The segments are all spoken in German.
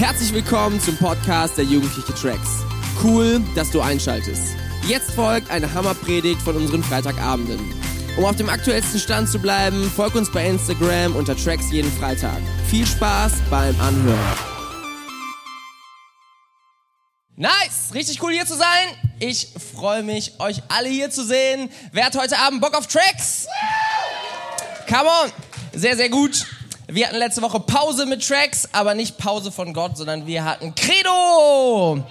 Herzlich willkommen zum Podcast der Jugendliche Tracks. Cool, dass du einschaltest. Jetzt folgt eine Hammerpredigt von unseren Freitagabenden. Um auf dem aktuellsten Stand zu bleiben, folg uns bei Instagram unter Tracks jeden Freitag. Viel Spaß beim Anhören. Nice, richtig cool hier zu sein. Ich freue mich, euch alle hier zu sehen. Wer hat heute Abend Bock auf Tracks? Come on, sehr, sehr gut. Wir hatten letzte Woche Pause mit Tracks, aber nicht Pause von Gott, sondern wir hatten Credo.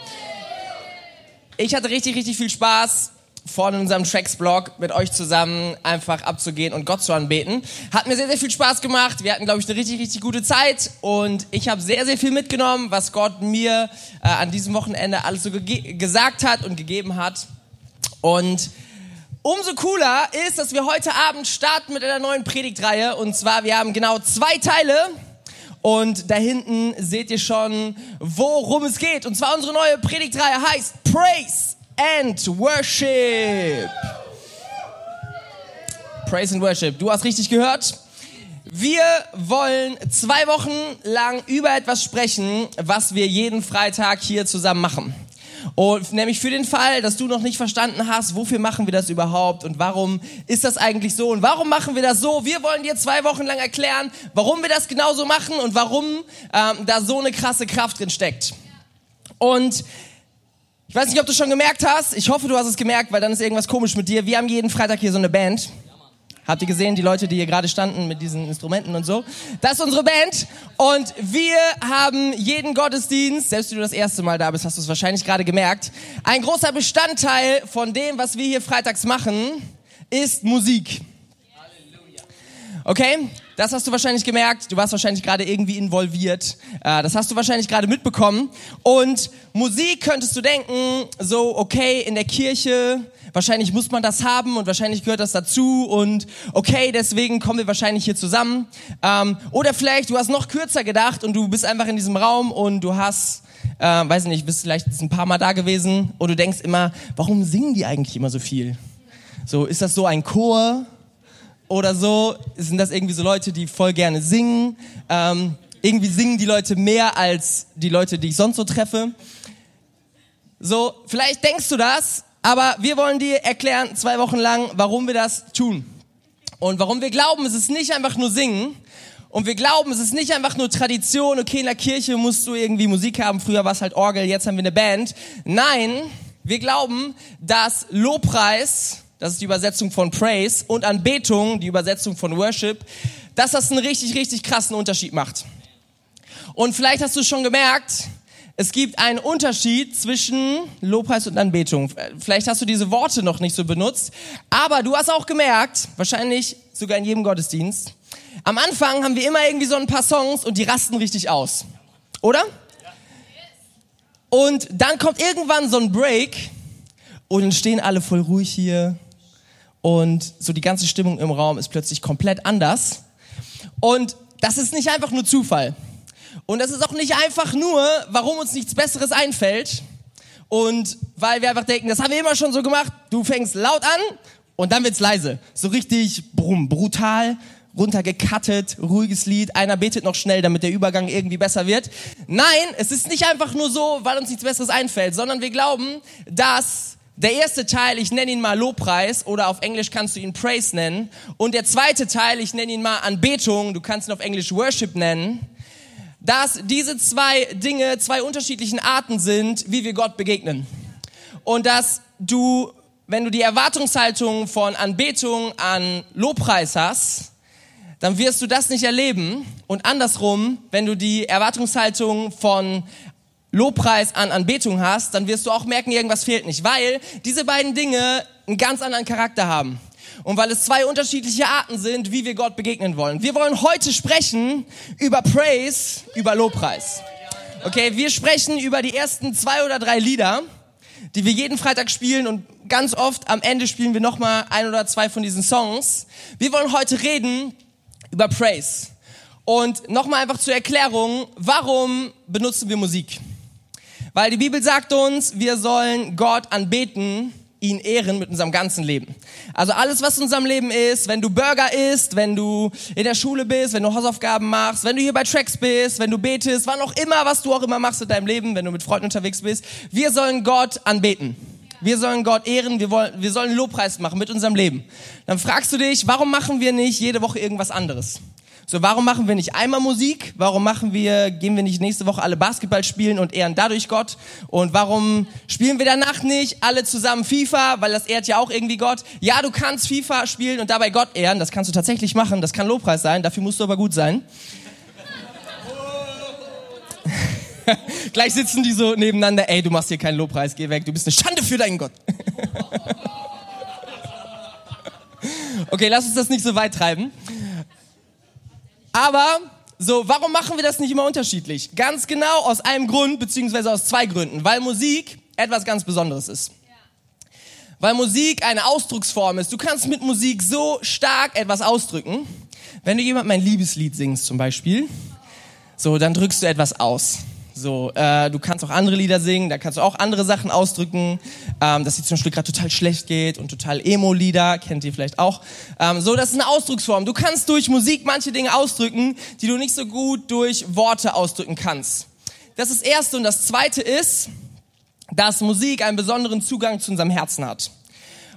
Ich hatte richtig, richtig viel Spaß vorne in unserem Tracks-Blog mit euch zusammen einfach abzugehen und Gott zu anbeten. Hat mir sehr, sehr viel Spaß gemacht. Wir hatten, glaube ich, eine richtig, richtig gute Zeit und ich habe sehr, sehr viel mitgenommen, was Gott mir äh, an diesem Wochenende alles so gesagt hat und gegeben hat. Und Umso cooler ist, dass wir heute Abend starten mit einer neuen Predigtreihe. Und zwar, wir haben genau zwei Teile. Und da hinten seht ihr schon, worum es geht. Und zwar unsere neue Predigtreihe heißt Praise and Worship. Praise and Worship. Du hast richtig gehört. Wir wollen zwei Wochen lang über etwas sprechen, was wir jeden Freitag hier zusammen machen. Und nämlich für den Fall, dass du noch nicht verstanden hast, wofür machen wir das überhaupt und warum ist das eigentlich so und warum machen wir das so? Wir wollen dir zwei Wochen lang erklären, warum wir das genauso machen und warum ähm, da so eine krasse Kraft drin steckt. Und ich weiß nicht, ob du schon gemerkt hast. Ich hoffe, du hast es gemerkt, weil dann ist irgendwas komisch mit dir. Wir haben jeden Freitag hier so eine Band. Habt ihr gesehen, die Leute, die hier gerade standen mit diesen Instrumenten und so? Das ist unsere Band und wir haben jeden Gottesdienst, selbst wenn du das erste Mal da bist, hast du es wahrscheinlich gerade gemerkt, ein großer Bestandteil von dem, was wir hier freitags machen, ist Musik. Okay? Das hast du wahrscheinlich gemerkt. Du warst wahrscheinlich gerade irgendwie involviert. Äh, das hast du wahrscheinlich gerade mitbekommen. Und Musik könntest du denken, so, okay, in der Kirche, wahrscheinlich muss man das haben und wahrscheinlich gehört das dazu und okay, deswegen kommen wir wahrscheinlich hier zusammen. Ähm, oder vielleicht, du hast noch kürzer gedacht und du bist einfach in diesem Raum und du hast, äh, weiß nicht, bist vielleicht ein paar Mal da gewesen und du denkst immer, warum singen die eigentlich immer so viel? So, ist das so ein Chor? Oder so, sind das irgendwie so Leute, die voll gerne singen. Ähm, irgendwie singen die Leute mehr als die Leute, die ich sonst so treffe. So, vielleicht denkst du das, aber wir wollen dir erklären, zwei Wochen lang, warum wir das tun. Und warum wir glauben, es ist nicht einfach nur singen. Und wir glauben, es ist nicht einfach nur Tradition, okay, in der Kirche musst du irgendwie Musik haben, früher war es halt Orgel, jetzt haben wir eine Band. Nein, wir glauben, dass Lobpreis das ist die Übersetzung von Praise, und Anbetung, die Übersetzung von Worship, dass das einen richtig, richtig krassen Unterschied macht. Und vielleicht hast du schon gemerkt, es gibt einen Unterschied zwischen Lobpreis und Anbetung. Vielleicht hast du diese Worte noch nicht so benutzt, aber du hast auch gemerkt, wahrscheinlich sogar in jedem Gottesdienst, am Anfang haben wir immer irgendwie so ein paar Songs und die rasten richtig aus. Oder? Und dann kommt irgendwann so ein Break und dann stehen alle voll ruhig hier und so die ganze Stimmung im Raum ist plötzlich komplett anders. Und das ist nicht einfach nur Zufall. Und das ist auch nicht einfach nur, warum uns nichts Besseres einfällt. Und weil wir einfach denken, das haben wir immer schon so gemacht. Du fängst laut an und dann wird's leise. So richtig brumm, brutal, runtergekattet, ruhiges Lied. Einer betet noch schnell, damit der Übergang irgendwie besser wird. Nein, es ist nicht einfach nur so, weil uns nichts Besseres einfällt, sondern wir glauben, dass der erste Teil, ich nenne ihn mal Lobpreis oder auf Englisch kannst du ihn Praise nennen. Und der zweite Teil, ich nenne ihn mal Anbetung, du kannst ihn auf Englisch Worship nennen. Dass diese zwei Dinge zwei unterschiedlichen Arten sind, wie wir Gott begegnen. Und dass du, wenn du die Erwartungshaltung von Anbetung an Lobpreis hast, dann wirst du das nicht erleben. Und andersrum, wenn du die Erwartungshaltung von Lobpreis an Anbetung hast, dann wirst du auch merken, irgendwas fehlt nicht, weil diese beiden Dinge einen ganz anderen Charakter haben. Und weil es zwei unterschiedliche Arten sind, wie wir Gott begegnen wollen. Wir wollen heute sprechen über Praise, über Lobpreis. Okay, wir sprechen über die ersten zwei oder drei Lieder, die wir jeden Freitag spielen und ganz oft am Ende spielen wir nochmal ein oder zwei von diesen Songs. Wir wollen heute reden über Praise. Und nochmal einfach zur Erklärung, warum benutzen wir Musik? Weil die Bibel sagt uns, wir sollen Gott anbeten ihn ehren mit unserem ganzen Leben. Also alles, was in unserem Leben ist, wenn du Burger isst, wenn du in der Schule bist, wenn du Hausaufgaben machst, wenn du hier bei Tracks bist, wenn du betest, wann auch immer, was du auch immer machst in deinem Leben, wenn du mit Freunden unterwegs bist, wir sollen Gott anbeten. Wir sollen Gott ehren, wir, wollen, wir sollen Lobpreis machen mit unserem Leben. Dann fragst du dich, warum machen wir nicht jede Woche irgendwas anderes? So, warum machen wir nicht einmal Musik? Warum machen wir, gehen wir nicht nächste Woche alle Basketball spielen und ehren dadurch Gott? Und warum spielen wir danach nicht alle zusammen FIFA? Weil das ehrt ja auch irgendwie Gott. Ja, du kannst FIFA spielen und dabei Gott ehren. Das kannst du tatsächlich machen. Das kann Lobpreis sein. Dafür musst du aber gut sein. Gleich sitzen die so nebeneinander. Ey, du machst hier keinen Lobpreis. Geh weg. Du bist eine Schande für deinen Gott. okay, lass uns das nicht so weit treiben. Aber so, warum machen wir das nicht immer unterschiedlich? Ganz genau aus einem Grund, beziehungsweise aus zwei Gründen. Weil Musik etwas ganz Besonderes ist. Weil Musik eine Ausdrucksform ist. Du kannst mit Musik so stark etwas ausdrücken. Wenn du jemand mein Liebeslied singst zum Beispiel, so, dann drückst du etwas aus. So, äh, du kannst auch andere Lieder singen, da kannst du auch andere Sachen ausdrücken, ähm, dass dir zum Beispiel gerade total schlecht geht und total Emo-Lieder, kennt ihr vielleicht auch. Ähm, so, das ist eine Ausdrucksform. Du kannst durch Musik manche Dinge ausdrücken, die du nicht so gut durch Worte ausdrücken kannst. Das ist das Erste. Und das Zweite ist, dass Musik einen besonderen Zugang zu unserem Herzen hat.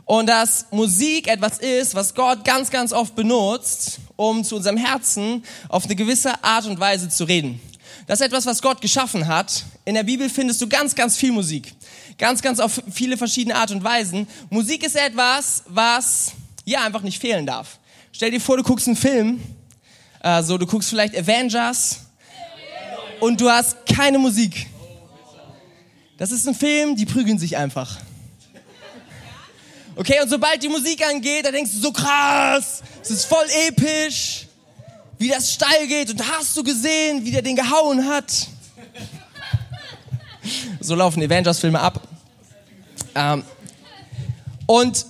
Und dass Musik etwas ist, was Gott ganz, ganz oft benutzt, um zu unserem Herzen auf eine gewisse Art und Weise zu reden. Das ist etwas, was Gott geschaffen hat. In der Bibel findest du ganz, ganz viel Musik. Ganz, ganz auf viele verschiedene Art und Weisen. Musik ist etwas, was, ja, einfach nicht fehlen darf. Stell dir vor, du guckst einen Film, äh, so, du guckst vielleicht Avengers und du hast keine Musik. Das ist ein Film, die prügeln sich einfach. Okay, und sobald die Musik angeht, da denkst du so krass, es ist voll episch wie das steil geht und hast du gesehen, wie der den gehauen hat? So laufen Avengers-Filme ab. Ähm, und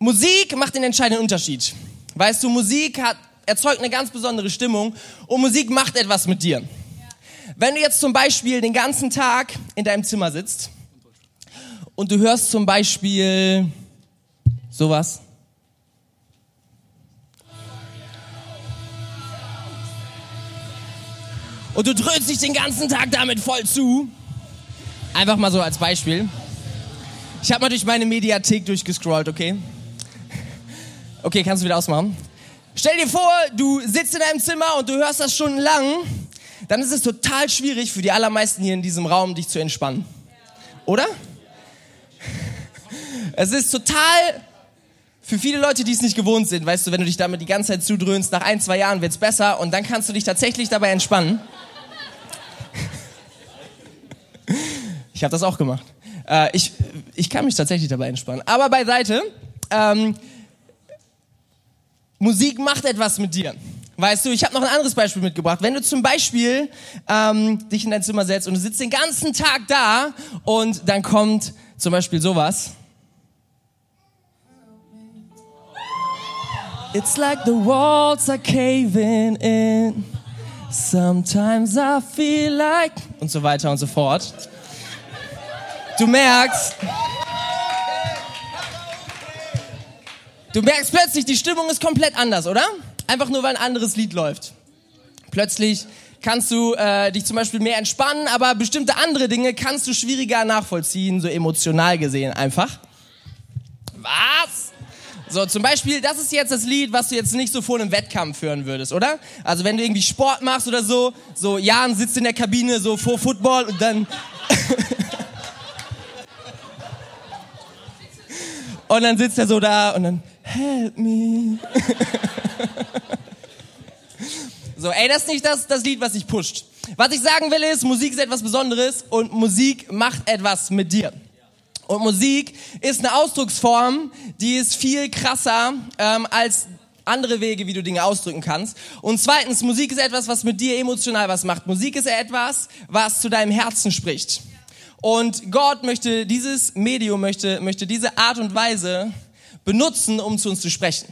Musik macht den entscheidenden Unterschied. Weißt du, Musik hat, erzeugt eine ganz besondere Stimmung und Musik macht etwas mit dir. Wenn du jetzt zum Beispiel den ganzen Tag in deinem Zimmer sitzt und du hörst zum Beispiel sowas. Und du dröhnst dich den ganzen Tag damit voll zu. Einfach mal so als Beispiel. Ich habe mal durch meine Mediathek durchgescrollt, okay? Okay, kannst du wieder ausmachen? Stell dir vor, du sitzt in deinem Zimmer und du hörst das stundenlang, dann ist es total schwierig für die allermeisten hier in diesem Raum, dich zu entspannen. Oder? Es ist total für viele Leute, die es nicht gewohnt sind, weißt du, wenn du dich damit die ganze Zeit zudröhnst, nach ein, zwei Jahren wird's besser und dann kannst du dich tatsächlich dabei entspannen. Ich habe das auch gemacht. Äh, ich, ich kann mich tatsächlich dabei entspannen. Aber beiseite, ähm, Musik macht etwas mit dir. Weißt du, ich habe noch ein anderes Beispiel mitgebracht. Wenn du zum Beispiel ähm, dich in dein Zimmer setzt und du sitzt den ganzen Tag da und dann kommt zum Beispiel sowas. It's like the walls are caving in. Sometimes I feel like und so weiter und so fort. Du merkst, du merkst plötzlich, die Stimmung ist komplett anders, oder? Einfach nur, weil ein anderes Lied läuft. Plötzlich kannst du äh, dich zum Beispiel mehr entspannen, aber bestimmte andere Dinge kannst du schwieriger nachvollziehen, so emotional gesehen einfach. Was? So, zum Beispiel, das ist jetzt das Lied, was du jetzt nicht so vor einem Wettkampf hören würdest, oder? Also wenn du irgendwie Sport machst oder so, so Jan sitzt in der Kabine so vor Football und dann Und dann sitzt er so da und dann, help me. so, ey, das ist nicht das, das Lied, was sich pusht. Was ich sagen will ist, Musik ist etwas Besonderes und Musik macht etwas mit dir. Und Musik ist eine Ausdrucksform, die ist viel krasser ähm, als andere Wege, wie du Dinge ausdrücken kannst. Und zweitens, Musik ist etwas, was mit dir emotional was macht. Musik ist etwas, was zu deinem Herzen spricht. Und Gott möchte dieses Medium, möchte, möchte diese Art und Weise benutzen, um zu uns zu sprechen.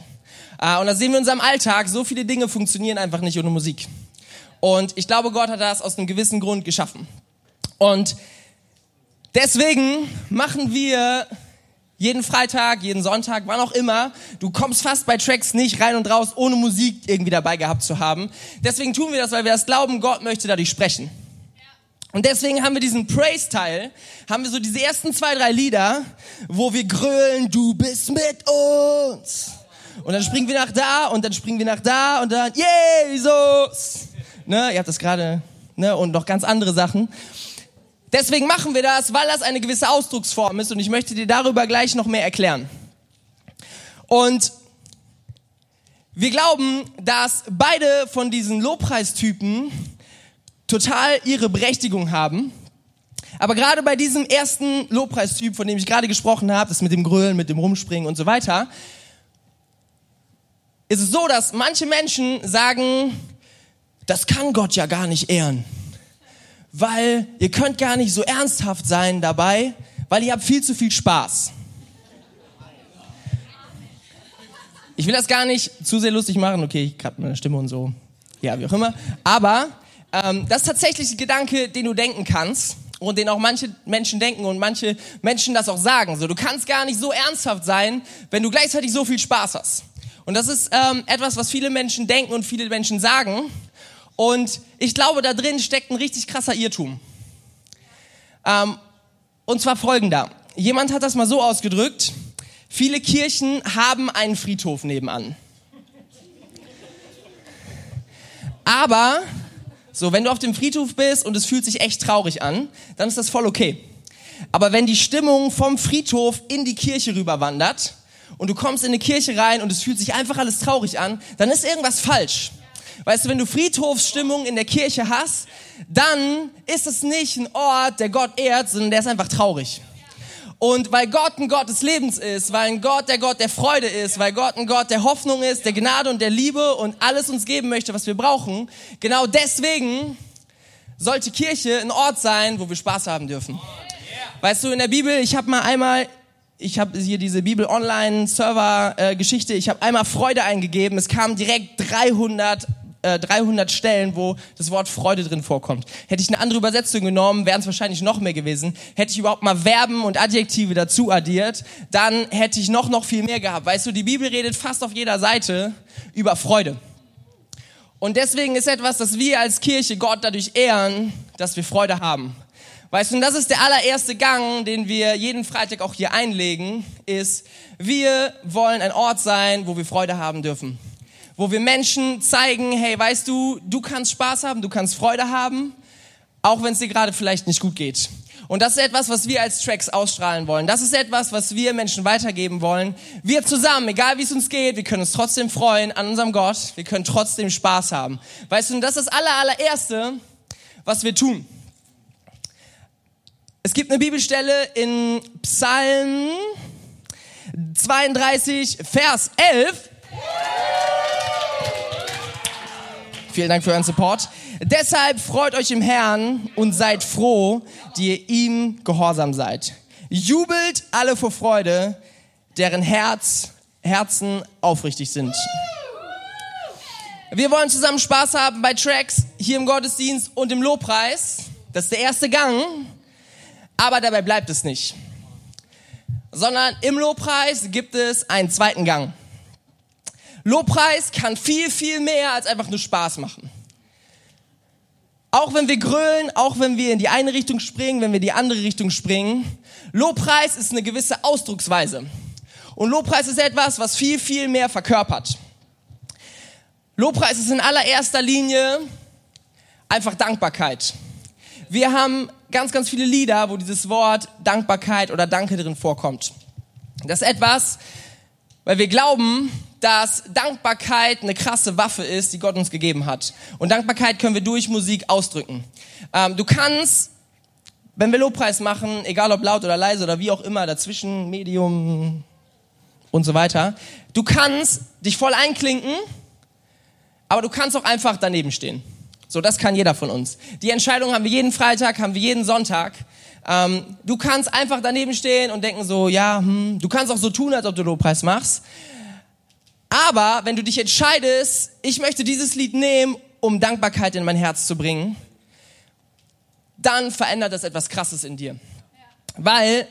Äh, und da sehen wir in unserem Alltag, so viele Dinge funktionieren einfach nicht ohne Musik. Und ich glaube, Gott hat das aus einem gewissen Grund geschaffen. Und deswegen machen wir Jeden Freitag, jeden Sonntag, wann auch immer. Du kommst fast bei Tracks nicht rein und raus, ohne Musik irgendwie dabei gehabt zu haben. Deswegen tun wir das, weil wir das glauben, Gott möchte dadurch sprechen. Und deswegen haben wir diesen Praise-Teil, haben wir so diese ersten zwei, drei Lieder, wo wir grölen, du bist mit uns. Und dann springen wir nach da und dann springen wir nach da und dann Jesus. Ne, ihr habt das gerade, ne, und noch ganz andere Sachen. Deswegen machen wir das, weil das eine gewisse Ausdrucksform ist und ich möchte dir darüber gleich noch mehr erklären. Und wir glauben, dass beide von diesen Lobpreistypen total ihre Berechtigung haben. Aber gerade bei diesem ersten Lobpreistyp, von dem ich gerade gesprochen habe, das mit dem Grölen, mit dem Rumspringen und so weiter, ist es so, dass manche Menschen sagen, das kann Gott ja gar nicht ehren weil ihr könnt gar nicht so ernsthaft sein dabei, weil ihr habt viel zu viel Spaß. Ich will das gar nicht zu sehr lustig machen. Okay, ich habe meine Stimme und so. Ja, wie auch immer. Aber ähm, das ist tatsächlich ein Gedanke, den du denken kannst und den auch manche Menschen denken und manche Menschen das auch sagen. So, du kannst gar nicht so ernsthaft sein, wenn du gleichzeitig so viel Spaß hast. Und das ist ähm, etwas, was viele Menschen denken und viele Menschen sagen. Und ich glaube, da drin steckt ein richtig krasser Irrtum. Ähm, und zwar folgender. Jemand hat das mal so ausgedrückt. Viele Kirchen haben einen Friedhof nebenan. Aber, so, wenn du auf dem Friedhof bist und es fühlt sich echt traurig an, dann ist das voll okay. Aber wenn die Stimmung vom Friedhof in die Kirche rüberwandert und du kommst in eine Kirche rein und es fühlt sich einfach alles traurig an, dann ist irgendwas falsch. Weißt du, wenn du Friedhofsstimmung in der Kirche hast, dann ist es nicht ein Ort, der Gott ehrt, sondern der ist einfach traurig. Und weil Gott ein Gott des Lebens ist, weil ein Gott der Gott der Freude ist, weil Gott ein Gott der Hoffnung ist, der Gnade und der Liebe und alles uns geben möchte, was wir brauchen, genau deswegen sollte Kirche ein Ort sein, wo wir Spaß haben dürfen. Weißt du, in der Bibel, ich habe mal einmal ich habe hier diese Bibel Online Server äh, Geschichte. Ich habe einmal Freude eingegeben. Es kamen direkt 300 300 äh, Stellen, wo das Wort Freude drin vorkommt. Hätte ich eine andere Übersetzung genommen, wären es wahrscheinlich noch mehr gewesen. Hätte ich überhaupt mal Verben und Adjektive dazu addiert, dann hätte ich noch, noch viel mehr gehabt. Weißt du, die Bibel redet fast auf jeder Seite über Freude. Und deswegen ist etwas, dass wir als Kirche Gott dadurch ehren, dass wir Freude haben. Weißt du, und das ist der allererste Gang, den wir jeden Freitag auch hier einlegen, ist, wir wollen ein Ort sein, wo wir Freude haben dürfen wo wir Menschen zeigen, hey, weißt du, du kannst Spaß haben, du kannst Freude haben, auch wenn es dir gerade vielleicht nicht gut geht. Und das ist etwas, was wir als Tracks ausstrahlen wollen. Das ist etwas, was wir Menschen weitergeben wollen. Wir zusammen, egal wie es uns geht, wir können uns trotzdem freuen an unserem Gott. Wir können trotzdem Spaß haben. Weißt du, und das ist das aller, allererste, was wir tun. Es gibt eine Bibelstelle in Psalm 32, Vers 11. Vielen Dank für euren Support. Deshalb freut euch im Herrn und seid froh, die ihr ihm gehorsam seid. Jubelt alle vor Freude, deren Herz, Herzen aufrichtig sind. Wir wollen zusammen Spaß haben bei Tracks hier im Gottesdienst und im Lobpreis. Das ist der erste Gang. Aber dabei bleibt es nicht. Sondern im Lobpreis gibt es einen zweiten Gang. Lobpreis kann viel, viel mehr als einfach nur Spaß machen. Auch wenn wir grölen, auch wenn wir in die eine Richtung springen, wenn wir in die andere Richtung springen, Lobpreis ist eine gewisse Ausdrucksweise. Und Lobpreis ist etwas, was viel, viel mehr verkörpert. Lobpreis ist in allererster Linie einfach Dankbarkeit. Wir haben ganz, ganz viele Lieder, wo dieses Wort Dankbarkeit oder Danke drin vorkommt. Das ist etwas, weil wir glauben, dass Dankbarkeit eine krasse Waffe ist, die Gott uns gegeben hat. Und Dankbarkeit können wir durch Musik ausdrücken. Ähm, du kannst, wenn wir Lobpreis machen, egal ob laut oder leise oder wie auch immer, dazwischen, Medium und so weiter, du kannst dich voll einklinken, aber du kannst auch einfach daneben stehen. So, das kann jeder von uns. Die Entscheidung haben wir jeden Freitag, haben wir jeden Sonntag. Ähm, du kannst einfach daneben stehen und denken so, ja, hm. du kannst auch so tun, als ob du Lobpreis machst. Aber wenn du dich entscheidest, ich möchte dieses Lied nehmen, um Dankbarkeit in mein Herz zu bringen, dann verändert das etwas Krasses in dir. Weil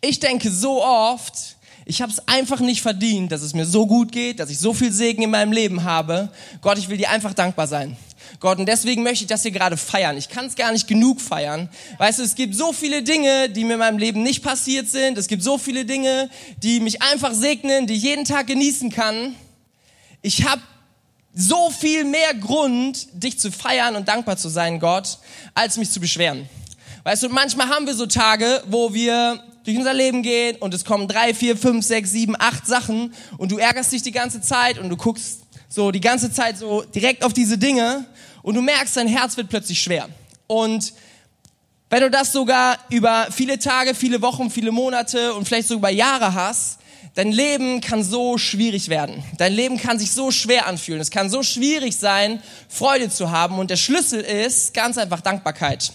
Ich denke so oft, ich habe es einfach nicht verdient, dass es mir so gut geht, dass ich so viel Segen in meinem Leben habe. Gott, ich will dir einfach dankbar sein. Gott, und deswegen möchte ich das hier gerade feiern. Ich kann es gar nicht genug feiern. Weißt du, es gibt so viele Dinge, die mir in meinem Leben nicht passiert sind. Es gibt so viele Dinge, die mich einfach segnen, die ich jeden Tag genießen kann. Ich habe so viel mehr Grund, dich zu feiern und dankbar zu sein, Gott, als mich zu beschweren. Weißt du, manchmal haben wir so Tage, wo wir durch unser Leben gehen und es kommen drei, vier, fünf, sechs, sieben, acht Sachen und du ärgerst dich die ganze Zeit und du guckst so die ganze Zeit so direkt auf diese Dinge und du merkst, dein Herz wird plötzlich schwer. Und wenn du das sogar über viele Tage, viele Wochen, viele Monate und vielleicht sogar Jahre hast, dein Leben kann so schwierig werden. Dein Leben kann sich so schwer anfühlen. Es kann so schwierig sein, Freude zu haben. Und der Schlüssel ist ganz einfach Dankbarkeit.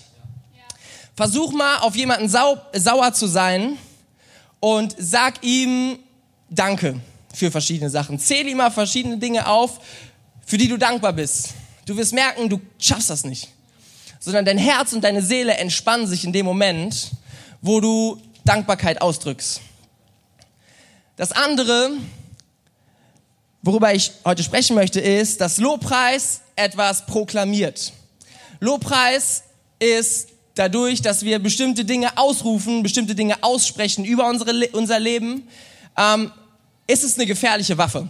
Versuch mal auf jemanden sau sauer zu sein und sag ihm Danke für verschiedene Sachen. Zähl ihm mal verschiedene Dinge auf, für die du dankbar bist. Du wirst merken, du schaffst das nicht. Sondern dein Herz und deine Seele entspannen sich in dem Moment, wo du Dankbarkeit ausdrückst. Das andere, worüber ich heute sprechen möchte, ist, dass Lobpreis etwas proklamiert. Lobpreis ist dadurch, dass wir bestimmte Dinge ausrufen, bestimmte Dinge aussprechen über unsere, unser Leben, ähm, ist es eine gefährliche Waffe.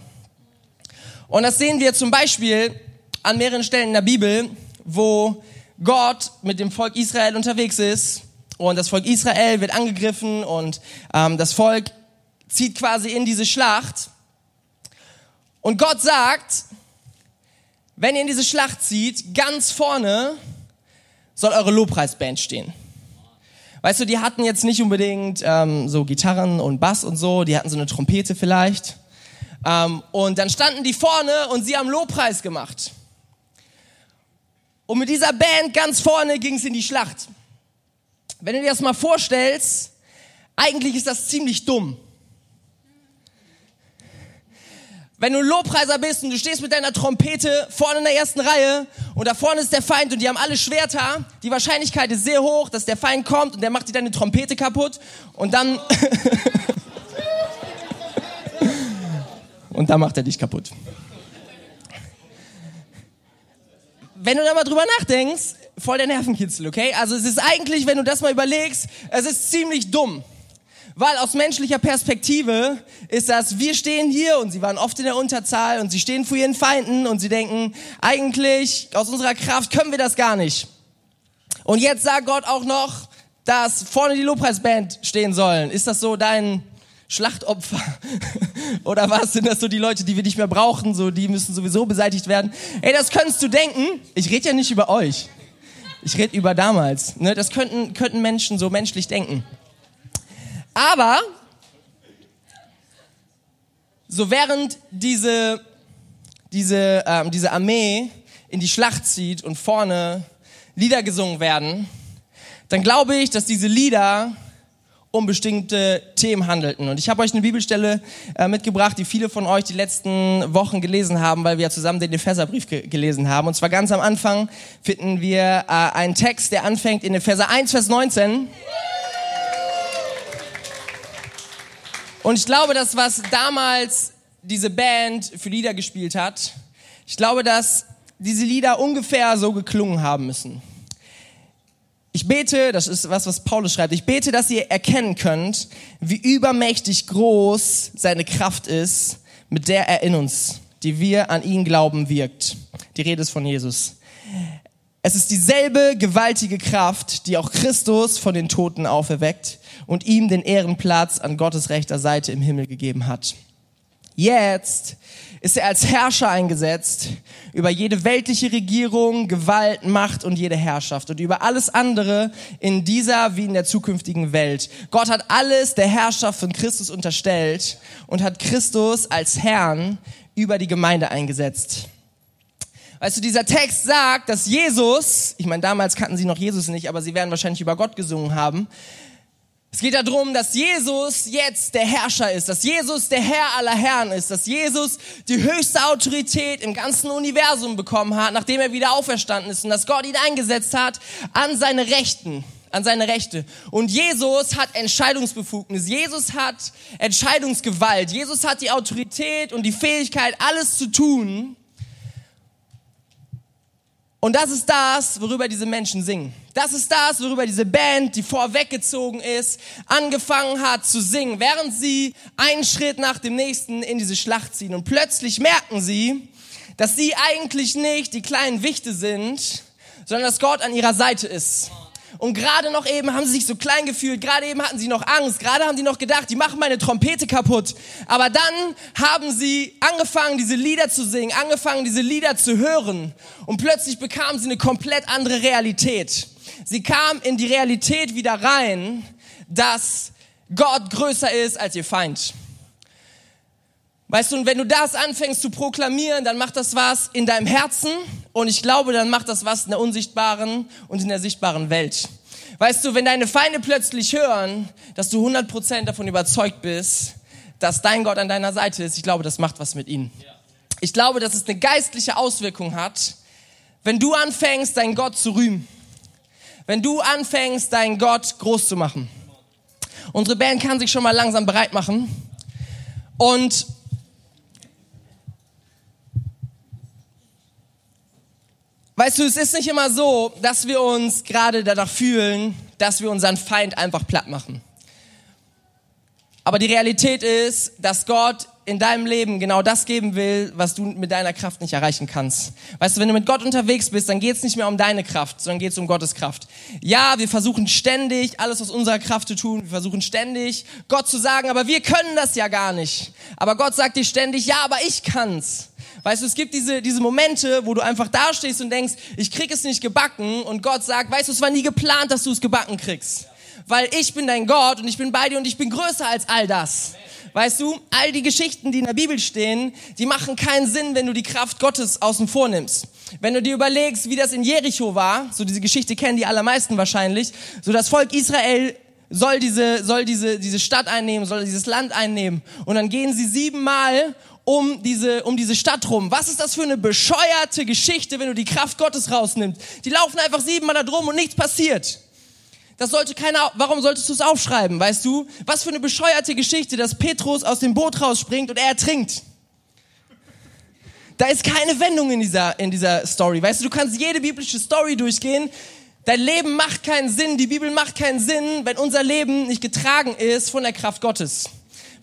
Und das sehen wir zum Beispiel an mehreren Stellen in der Bibel, wo Gott mit dem Volk Israel unterwegs ist und das Volk Israel wird angegriffen und ähm, das Volk zieht quasi in diese Schlacht. Und Gott sagt, wenn ihr in diese Schlacht zieht, ganz vorne soll eure Lobpreisband stehen. Weißt du, die hatten jetzt nicht unbedingt ähm, so Gitarren und Bass und so, die hatten so eine Trompete vielleicht. Ähm, und dann standen die vorne und sie haben Lobpreis gemacht. Und mit dieser Band ganz vorne ging es in die Schlacht. Wenn du dir das mal vorstellst, eigentlich ist das ziemlich dumm. Wenn du ein Lobpreiser bist und du stehst mit deiner Trompete vorne in der ersten Reihe und da vorne ist der Feind und die haben alle Schwerter, die Wahrscheinlichkeit ist sehr hoch, dass der Feind kommt und der macht dir deine Trompete kaputt und dann und dann macht er dich kaputt. Wenn du da mal drüber nachdenkst, voll der Nervenkitzel, okay? Also es ist eigentlich, wenn du das mal überlegst, es ist ziemlich dumm. Weil aus menschlicher Perspektive ist das, wir stehen hier und sie waren oft in der Unterzahl und sie stehen vor ihren Feinden und sie denken, eigentlich aus unserer Kraft können wir das gar nicht. Und jetzt sagt Gott auch noch, dass vorne die Lobpreisband stehen sollen. Ist das so dein Schlachtopfer? Oder was sind das so die Leute, die wir nicht mehr brauchen? So, die müssen sowieso beseitigt werden. Ey, das könntest du denken. Ich rede ja nicht über euch. Ich rede über damals. Ne? Das könnten, könnten Menschen so menschlich denken. Aber so während diese, diese, ähm, diese Armee in die Schlacht zieht und vorne Lieder gesungen werden, dann glaube ich, dass diese Lieder um bestimmte Themen handelten. Und ich habe euch eine Bibelstelle äh, mitgebracht, die viele von euch die letzten Wochen gelesen haben, weil wir ja zusammen den Epheserbrief ge gelesen haben. Und zwar ganz am Anfang finden wir äh, einen Text, der anfängt in Epheser 1, Vers 19. Und ich glaube, dass was damals diese Band für Lieder gespielt hat, ich glaube, dass diese Lieder ungefähr so geklungen haben müssen. Ich bete, das ist was, was Paulus schreibt, ich bete, dass ihr erkennen könnt, wie übermächtig groß seine Kraft ist, mit der er in uns, die wir an ihn glauben, wirkt. Die Rede ist von Jesus. Es ist dieselbe gewaltige Kraft, die auch Christus von den Toten auferweckt und ihm den Ehrenplatz an Gottes rechter Seite im Himmel gegeben hat. Jetzt ist er als Herrscher eingesetzt über jede weltliche Regierung, Gewalt, Macht und jede Herrschaft und über alles andere in dieser wie in der zukünftigen Welt. Gott hat alles der Herrschaft von Christus unterstellt und hat Christus als Herrn über die Gemeinde eingesetzt. Weißt du, dieser Text sagt, dass Jesus, ich meine, damals kannten sie noch Jesus nicht, aber sie werden wahrscheinlich über Gott gesungen haben, es geht darum, dass Jesus jetzt der Herrscher ist, dass Jesus der Herr aller Herren ist, dass Jesus die höchste Autorität im ganzen Universum bekommen hat, nachdem er wieder auferstanden ist und dass Gott ihn eingesetzt hat an seine Rechten an seine Rechte. Und Jesus hat Entscheidungsbefugnis. Jesus hat Entscheidungsgewalt. Jesus hat die Autorität und die Fähigkeit, alles zu tun. Und das ist das, worüber diese Menschen singen. Das ist das, worüber diese Band, die vorweggezogen ist, angefangen hat zu singen, während sie einen Schritt nach dem nächsten in diese Schlacht ziehen. Und plötzlich merken sie, dass sie eigentlich nicht die kleinen Wichte sind, sondern dass Gott an ihrer Seite ist. Und gerade noch eben haben sie sich so klein gefühlt, gerade eben hatten sie noch Angst, gerade haben sie noch gedacht, die machen meine Trompete kaputt. Aber dann haben sie angefangen, diese Lieder zu singen, angefangen, diese Lieder zu hören. Und plötzlich bekamen sie eine komplett andere Realität. Sie kamen in die Realität wieder rein, dass Gott größer ist als ihr Feind. Weißt du, und wenn du das anfängst zu proklamieren, dann macht das was in deinem Herzen und ich glaube, dann macht das was in der unsichtbaren und in der sichtbaren Welt. Weißt du, wenn deine Feinde plötzlich hören, dass du 100% davon überzeugt bist, dass dein Gott an deiner Seite ist, ich glaube, das macht was mit ihnen. Ich glaube, dass es eine geistliche Auswirkung hat, wenn du anfängst, deinen Gott zu rühmen. Wenn du anfängst, deinen Gott groß zu machen. Unsere Band kann sich schon mal langsam bereit machen. Und Weißt du, es ist nicht immer so, dass wir uns gerade danach fühlen, dass wir unseren Feind einfach platt machen. Aber die Realität ist, dass Gott in deinem Leben genau das geben will, was du mit deiner Kraft nicht erreichen kannst. Weißt du, wenn du mit Gott unterwegs bist, dann geht es nicht mehr um deine Kraft, sondern geht es um Gottes Kraft. Ja, wir versuchen ständig, alles aus unserer Kraft zu tun. Wir versuchen ständig, Gott zu sagen, aber wir können das ja gar nicht. Aber Gott sagt dir ständig, ja, aber ich kann's. Weißt du, es gibt diese, diese Momente, wo du einfach dastehst und denkst, ich krieg es nicht gebacken und Gott sagt, weißt du, es war nie geplant, dass du es gebacken kriegst. Weil ich bin dein Gott und ich bin bei dir und ich bin größer als all das. Weißt du, all die Geschichten, die in der Bibel stehen, die machen keinen Sinn, wenn du die Kraft Gottes außen vor nimmst. Wenn du dir überlegst, wie das in Jericho war, so diese Geschichte kennen die allermeisten wahrscheinlich, so das Volk Israel soll diese, soll diese, diese Stadt einnehmen, soll dieses Land einnehmen. Und dann gehen sie siebenmal um diese, um diese Stadt rum. Was ist das für eine bescheuerte Geschichte, wenn du die Kraft Gottes rausnimmst? Die laufen einfach siebenmal da drum und nichts passiert. Das sollte keiner, warum solltest du es aufschreiben, weißt du? Was für eine bescheuerte Geschichte, dass Petrus aus dem Boot rausspringt und er ertrinkt. Da ist keine Wendung in dieser, in dieser Story. Weißt du, du kannst jede biblische Story durchgehen. Dein Leben macht keinen Sinn, die Bibel macht keinen Sinn, wenn unser Leben nicht getragen ist von der Kraft Gottes.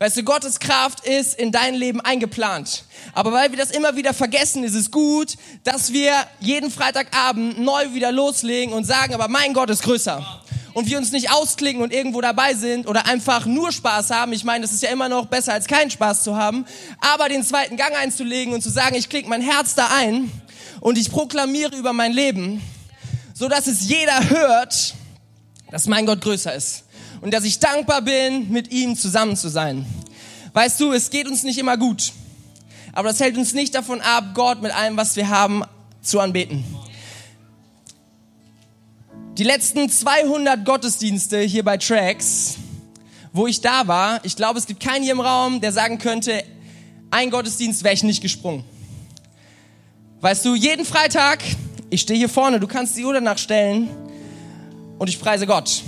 Weißt du, Gottes Kraft ist in dein Leben eingeplant. Aber weil wir das immer wieder vergessen, ist es gut, dass wir jeden Freitagabend neu wieder loslegen und sagen, aber mein Gott ist größer. Und wir uns nicht ausklicken und irgendwo dabei sind oder einfach nur Spaß haben. Ich meine, das ist ja immer noch besser als keinen Spaß zu haben. Aber den zweiten Gang einzulegen und zu sagen, ich klicke mein Herz da ein und ich proklamiere über mein Leben, so dass es jeder hört, dass mein Gott größer ist und dass ich dankbar bin, mit ihm zusammen zu sein. Weißt du, es geht uns nicht immer gut, aber das hält uns nicht davon ab, Gott mit allem, was wir haben, zu anbeten. Die letzten 200 Gottesdienste hier bei Tracks, wo ich da war, ich glaube, es gibt keinen hier im Raum, der sagen könnte, ein Gottesdienst wäre ich nicht gesprungen. Weißt du, jeden Freitag, ich stehe hier vorne, du kannst die Uhr danach stellen und ich preise Gott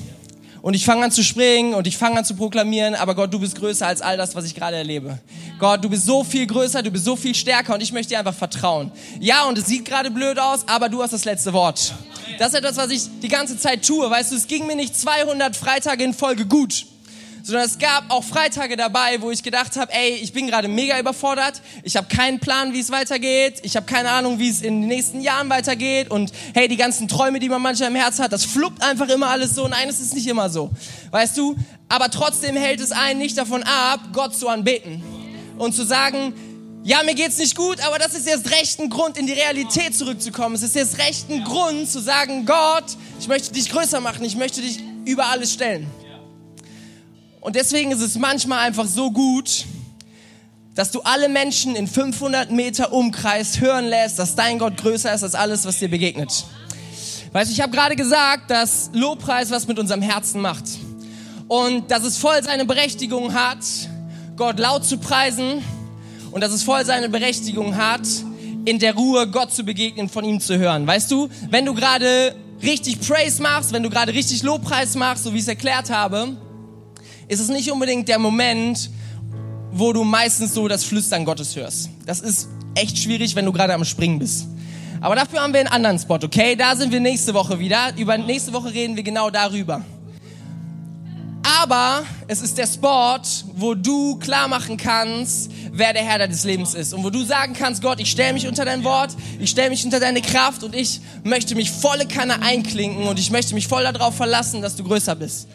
und ich fange an zu springen und ich fange an zu proklamieren, aber Gott, du bist größer als all das, was ich gerade erlebe. Gott, du bist so viel größer, du bist so viel stärker und ich möchte dir einfach vertrauen. Ja, und es sieht gerade blöd aus, aber du hast das letzte Wort. Das ist etwas, was ich die ganze Zeit tue. Weißt du, es ging mir nicht 200 Freitage in Folge gut sondern es gab auch Freitage dabei, wo ich gedacht habe, ey, ich bin gerade mega überfordert, ich habe keinen Plan, wie es weitergeht, ich habe keine Ahnung, wie es in den nächsten Jahren weitergeht und hey, die ganzen Träume, die man manchmal im Herz hat, das fluppt einfach immer alles so. Nein, es ist nicht immer so, weißt du? Aber trotzdem hält es einen nicht davon ab, Gott zu anbeten und zu sagen, ja, mir geht's nicht gut, aber das ist jetzt recht ein Grund, in die Realität zurückzukommen. Es ist jetzt recht ein Grund zu sagen, Gott, ich möchte dich größer machen, ich möchte dich über alles stellen. Und deswegen ist es manchmal einfach so gut, dass du alle Menschen in 500 Meter Umkreis hören lässt, dass dein Gott größer ist als alles, was dir begegnet. Weißt du, ich habe gerade gesagt, dass Lobpreis was mit unserem Herzen macht. Und dass es voll seine Berechtigung hat, Gott laut zu preisen. Und dass es voll seine Berechtigung hat, in der Ruhe Gott zu begegnen, von ihm zu hören. Weißt du, wenn du gerade richtig Praise machst, wenn du gerade richtig Lobpreis machst, so wie ich es erklärt habe, ist es nicht unbedingt der Moment, wo du meistens so das Flüstern Gottes hörst. Das ist echt schwierig, wenn du gerade am Springen bist. Aber dafür haben wir einen anderen Spot, okay? Da sind wir nächste Woche wieder. Über nächste Woche reden wir genau darüber. Aber es ist der Spot, wo du klar machen kannst, wer der Herr deines Lebens ist. Und wo du sagen kannst, Gott, ich stelle mich unter dein Wort, ich stelle mich unter deine Kraft und ich möchte mich volle Kanne einklinken und ich möchte mich voll darauf verlassen, dass du größer bist.